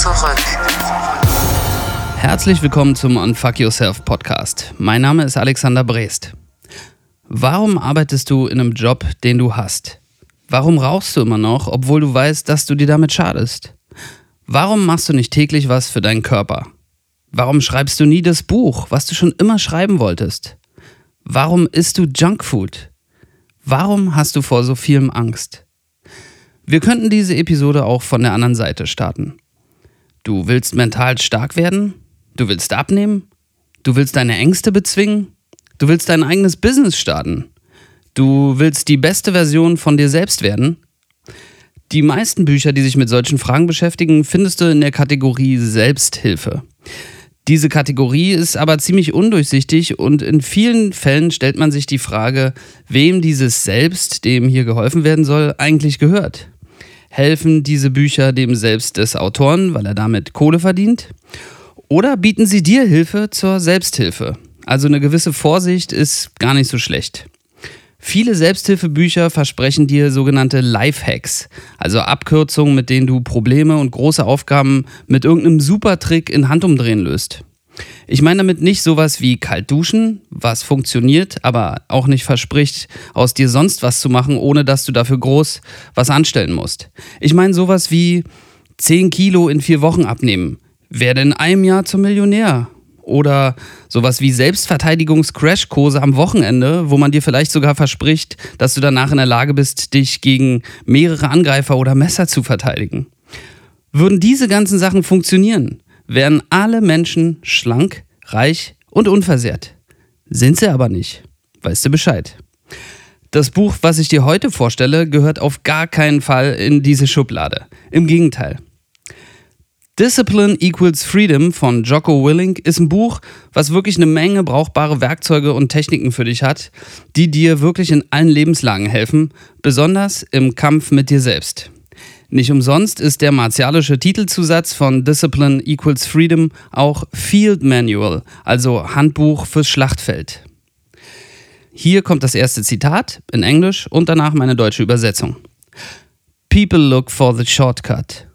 zurück. Herzlich willkommen zum Unfuck Yourself Podcast. Mein Name ist Alexander Brest. Warum arbeitest du in einem Job, den du hast? Warum rauchst du immer noch, obwohl du weißt, dass du dir damit schadest? Warum machst du nicht täglich was für deinen Körper? Warum schreibst du nie das Buch, was du schon immer schreiben wolltest? Warum isst du Junkfood? Warum hast du vor so vielem Angst? Wir könnten diese Episode auch von der anderen Seite starten. Du willst mental stark werden? Du willst abnehmen? Du willst deine Ängste bezwingen? Du willst dein eigenes Business starten? Du willst die beste Version von dir selbst werden? Die meisten Bücher, die sich mit solchen Fragen beschäftigen, findest du in der Kategorie Selbsthilfe. Diese Kategorie ist aber ziemlich undurchsichtig und in vielen Fällen stellt man sich die Frage, wem dieses Selbst, dem hier geholfen werden soll, eigentlich gehört. Helfen diese Bücher dem Selbst des Autoren, weil er damit Kohle verdient? Oder bieten sie dir Hilfe zur Selbsthilfe? Also eine gewisse Vorsicht ist gar nicht so schlecht. Viele Selbsthilfebücher versprechen dir sogenannte Lifehacks, also Abkürzungen, mit denen du Probleme und große Aufgaben mit irgendeinem Supertrick in Handumdrehen löst. Ich meine damit nicht sowas wie kalt duschen, was funktioniert, aber auch nicht verspricht, aus dir sonst was zu machen, ohne dass du dafür groß was anstellen musst. Ich meine sowas wie 10 Kilo in vier Wochen abnehmen, werde in einem Jahr zum Millionär. Oder sowas wie Selbstverteidigungs-Crashkurse am Wochenende, wo man dir vielleicht sogar verspricht, dass du danach in der Lage bist, dich gegen mehrere Angreifer oder Messer zu verteidigen. Würden diese ganzen Sachen funktionieren, wären alle Menschen schlank, reich und unversehrt. Sind sie aber nicht. Weißt du Bescheid? Das Buch, was ich dir heute vorstelle, gehört auf gar keinen Fall in diese Schublade. Im Gegenteil. Discipline Equals Freedom von Jocko Willink ist ein Buch, was wirklich eine Menge brauchbare Werkzeuge und Techniken für dich hat, die dir wirklich in allen Lebenslagen helfen, besonders im Kampf mit dir selbst. Nicht umsonst ist der martialische Titelzusatz von Discipline Equals Freedom auch Field Manual, also Handbuch fürs Schlachtfeld. Hier kommt das erste Zitat in Englisch und danach meine deutsche Übersetzung. People look for the shortcut,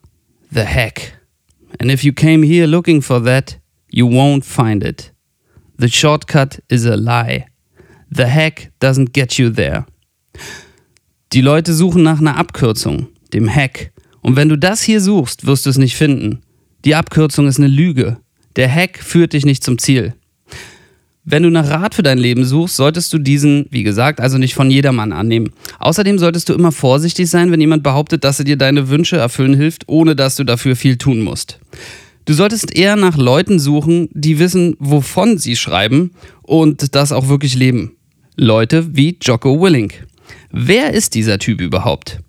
the hack. And if you came here looking for that, you won't find it. The shortcut is a lie. The hack doesn't get you there. Die Leute suchen nach einer Abkürzung, dem Hack. Und wenn du das hier suchst, wirst du es nicht finden. Die Abkürzung ist eine Lüge. Der Hack führt dich nicht zum Ziel. Wenn du nach Rat für dein Leben suchst, solltest du diesen, wie gesagt, also nicht von jedermann annehmen. Außerdem solltest du immer vorsichtig sein, wenn jemand behauptet, dass er dir deine Wünsche erfüllen hilft, ohne dass du dafür viel tun musst. Du solltest eher nach Leuten suchen, die wissen, wovon sie schreiben und das auch wirklich leben. Leute wie Jocko Willink. Wer ist dieser Typ überhaupt?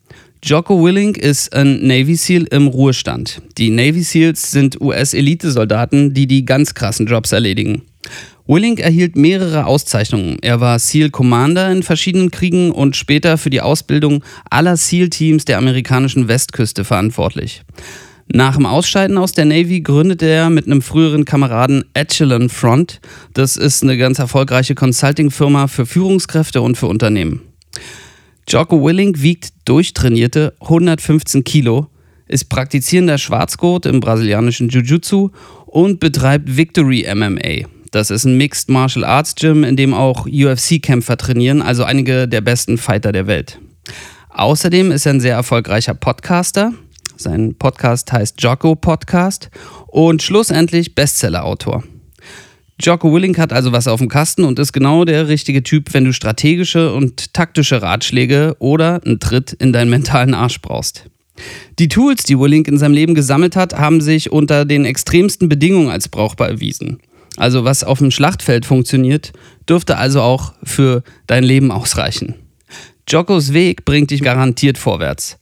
Jocko Willink ist ein Navy SEAL im Ruhestand. Die Navy SEALs sind US-Elitesoldaten, die die ganz krassen Jobs erledigen. Willink erhielt mehrere Auszeichnungen. Er war SEAL Commander in verschiedenen Kriegen und später für die Ausbildung aller SEAL-Teams der amerikanischen Westküste verantwortlich. Nach dem Ausscheiden aus der Navy gründete er mit einem früheren Kameraden Echelon Front. Das ist eine ganz erfolgreiche Consulting-Firma für Führungskräfte und für Unternehmen. Jocko Willink wiegt durchtrainierte 115 Kilo, ist praktizierender Schwarzgurt im brasilianischen Jiu-Jitsu und betreibt Victory MMA. Das ist ein Mixed Martial Arts Gym, in dem auch UFC-Kämpfer trainieren, also einige der besten Fighter der Welt. Außerdem ist er ein sehr erfolgreicher Podcaster. Sein Podcast heißt Jocko Podcast und schlussendlich Bestseller-Autor. Jocko Willink hat also was auf dem Kasten und ist genau der richtige Typ, wenn du strategische und taktische Ratschläge oder einen Tritt in deinen mentalen Arsch brauchst. Die Tools, die Willink in seinem Leben gesammelt hat, haben sich unter den extremsten Bedingungen als brauchbar erwiesen. Also was auf dem Schlachtfeld funktioniert, dürfte also auch für dein Leben ausreichen. Jockos Weg bringt dich garantiert vorwärts,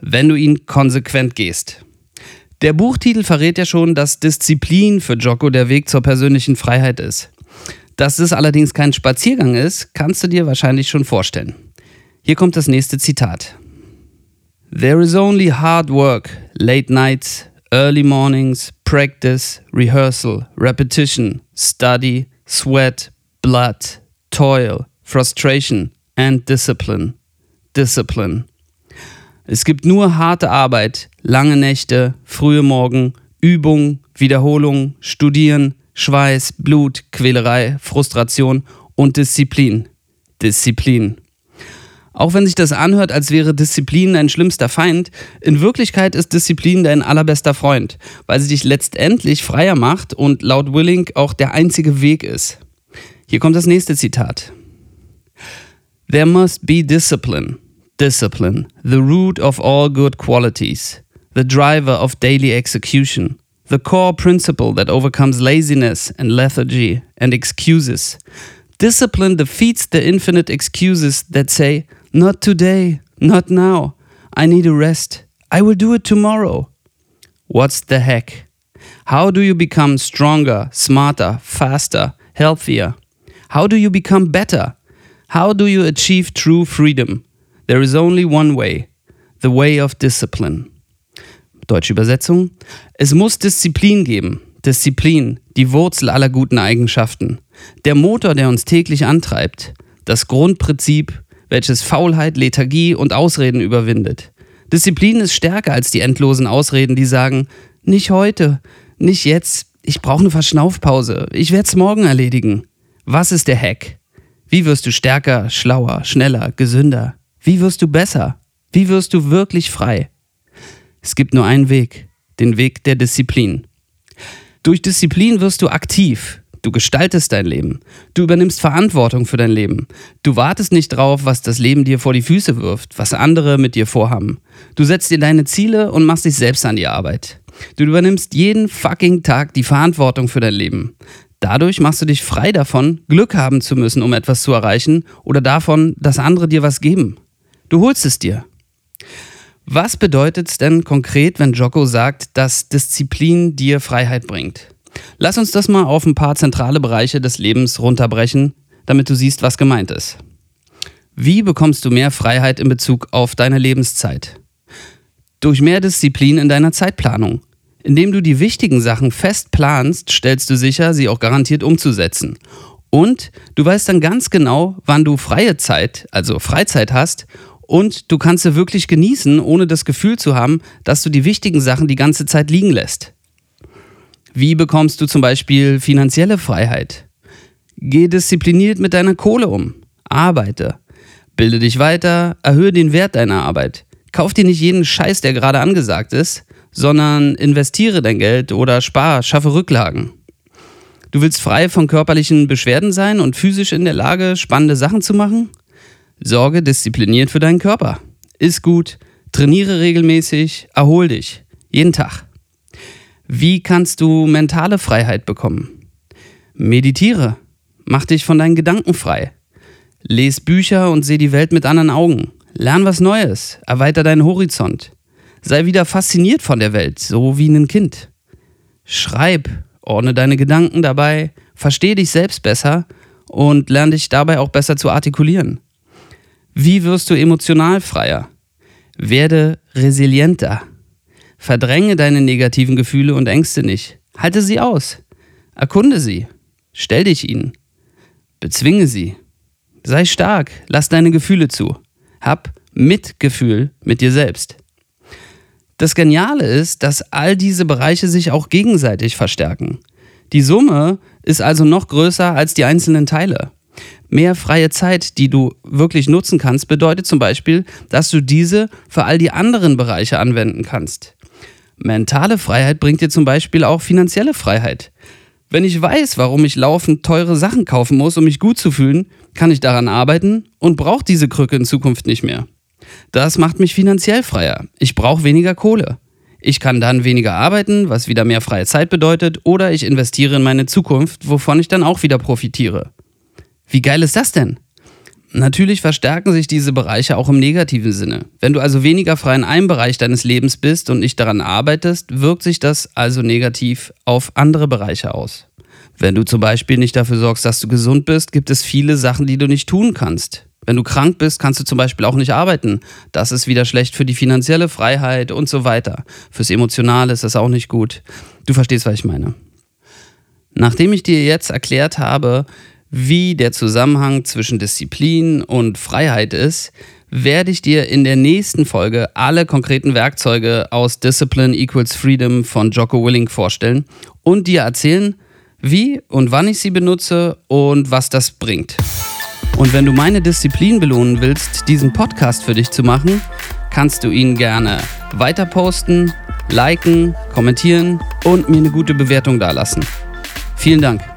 wenn du ihn konsequent gehst. Der Buchtitel verrät ja schon, dass Disziplin für Jocko der Weg zur persönlichen Freiheit ist. Dass es allerdings kein Spaziergang ist, kannst du dir wahrscheinlich schon vorstellen. Hier kommt das nächste Zitat. There is only hard work, late nights, early mornings, practice, rehearsal, repetition, study, sweat, blood, toil, frustration and discipline. Discipline. Es gibt nur harte Arbeit, lange Nächte, frühe Morgen, Übung, Wiederholung, Studieren, Schweiß, Blut, Quälerei, Frustration und Disziplin. Disziplin. Auch wenn sich das anhört, als wäre Disziplin dein schlimmster Feind, in Wirklichkeit ist Disziplin dein allerbester Freund, weil sie dich letztendlich freier macht und laut Willing auch der einzige Weg ist. Hier kommt das nächste Zitat. There must be discipline. Discipline, the root of all good qualities, the driver of daily execution, the core principle that overcomes laziness and lethargy and excuses. Discipline defeats the infinite excuses that say, Not today, not now. I need a rest. I will do it tomorrow. What's the heck? How do you become stronger, smarter, faster, healthier? How do you become better? How do you achieve true freedom? There is only one way, the way of discipline. Deutsche Übersetzung. Es muss Disziplin geben. Disziplin, die Wurzel aller guten Eigenschaften. Der Motor, der uns täglich antreibt. Das Grundprinzip, welches Faulheit, Lethargie und Ausreden überwindet. Disziplin ist stärker als die endlosen Ausreden, die sagen, nicht heute, nicht jetzt, ich brauche eine Verschnaufpause, ich werde es morgen erledigen. Was ist der Hack? Wie wirst du stärker, schlauer, schneller, gesünder? Wie wirst du besser? Wie wirst du wirklich frei? Es gibt nur einen Weg, den Weg der Disziplin. Durch Disziplin wirst du aktiv, Du gestaltest dein Leben. Du übernimmst Verantwortung für dein Leben. Du wartest nicht drauf, was das Leben dir vor die Füße wirft, was andere mit dir vorhaben. Du setzt dir deine Ziele und machst dich selbst an die Arbeit. Du übernimmst jeden fucking Tag die Verantwortung für dein Leben. Dadurch machst du dich frei davon, Glück haben zu müssen, um etwas zu erreichen oder davon, dass andere dir was geben. Du holst es dir. Was bedeutet es denn konkret, wenn Jocko sagt, dass Disziplin dir Freiheit bringt? Lass uns das mal auf ein paar zentrale Bereiche des Lebens runterbrechen, damit du siehst, was gemeint ist. Wie bekommst du mehr Freiheit in Bezug auf deine Lebenszeit? Durch mehr Disziplin in deiner Zeitplanung. Indem du die wichtigen Sachen fest planst, stellst du sicher, sie auch garantiert umzusetzen. Und du weißt dann ganz genau, wann du freie Zeit, also Freizeit hast und du kannst sie wirklich genießen, ohne das Gefühl zu haben, dass du die wichtigen Sachen die ganze Zeit liegen lässt. Wie bekommst du zum Beispiel finanzielle Freiheit? Geh diszipliniert mit deiner Kohle um. Arbeite. Bilde dich weiter, erhöhe den Wert deiner Arbeit. Kauf dir nicht jeden Scheiß, der gerade angesagt ist, sondern investiere dein Geld oder spar, schaffe Rücklagen. Du willst frei von körperlichen Beschwerden sein und physisch in der Lage, spannende Sachen zu machen? Sorge diszipliniert für deinen Körper. Iss gut, trainiere regelmäßig, erhol dich. Jeden Tag. Wie kannst du mentale Freiheit bekommen? Meditiere. Mach dich von deinen Gedanken frei. Lies Bücher und seh die Welt mit anderen Augen. Lern was Neues. Erweiter deinen Horizont. Sei wieder fasziniert von der Welt, so wie ein Kind. Schreib, ordne deine Gedanken dabei, versteh dich selbst besser und lern dich dabei auch besser zu artikulieren. Wie wirst du emotional freier? Werde resilienter. Verdränge deine negativen Gefühle und Ängste nicht. Halte sie aus. Erkunde sie. Stell dich ihnen. Bezwinge sie. Sei stark. Lass deine Gefühle zu. Hab Mitgefühl mit dir selbst. Das Geniale ist, dass all diese Bereiche sich auch gegenseitig verstärken. Die Summe ist also noch größer als die einzelnen Teile. Mehr freie Zeit, die du wirklich nutzen kannst, bedeutet zum Beispiel, dass du diese für all die anderen Bereiche anwenden kannst. Mentale Freiheit bringt dir zum Beispiel auch finanzielle Freiheit. Wenn ich weiß, warum ich laufend teure Sachen kaufen muss, um mich gut zu fühlen, kann ich daran arbeiten und brauche diese Krücke in Zukunft nicht mehr. Das macht mich finanziell freier. Ich brauche weniger Kohle. Ich kann dann weniger arbeiten, was wieder mehr freie Zeit bedeutet, oder ich investiere in meine Zukunft, wovon ich dann auch wieder profitiere. Wie geil ist das denn? Natürlich verstärken sich diese Bereiche auch im negativen Sinne. Wenn du also weniger frei in einem Bereich deines Lebens bist und nicht daran arbeitest, wirkt sich das also negativ auf andere Bereiche aus. Wenn du zum Beispiel nicht dafür sorgst, dass du gesund bist, gibt es viele Sachen, die du nicht tun kannst. Wenn du krank bist, kannst du zum Beispiel auch nicht arbeiten. Das ist wieder schlecht für die finanzielle Freiheit und so weiter. Fürs Emotionale ist das auch nicht gut. Du verstehst, was ich meine. Nachdem ich dir jetzt erklärt habe, wie der Zusammenhang zwischen Disziplin und Freiheit ist, werde ich dir in der nächsten Folge alle konkreten Werkzeuge aus Discipline Equals Freedom von Jocko Willing vorstellen und dir erzählen, wie und wann ich sie benutze und was das bringt. Und wenn du meine Disziplin belohnen willst, diesen Podcast für dich zu machen, kannst du ihn gerne weiter posten, liken, kommentieren und mir eine gute Bewertung dalassen. Vielen Dank.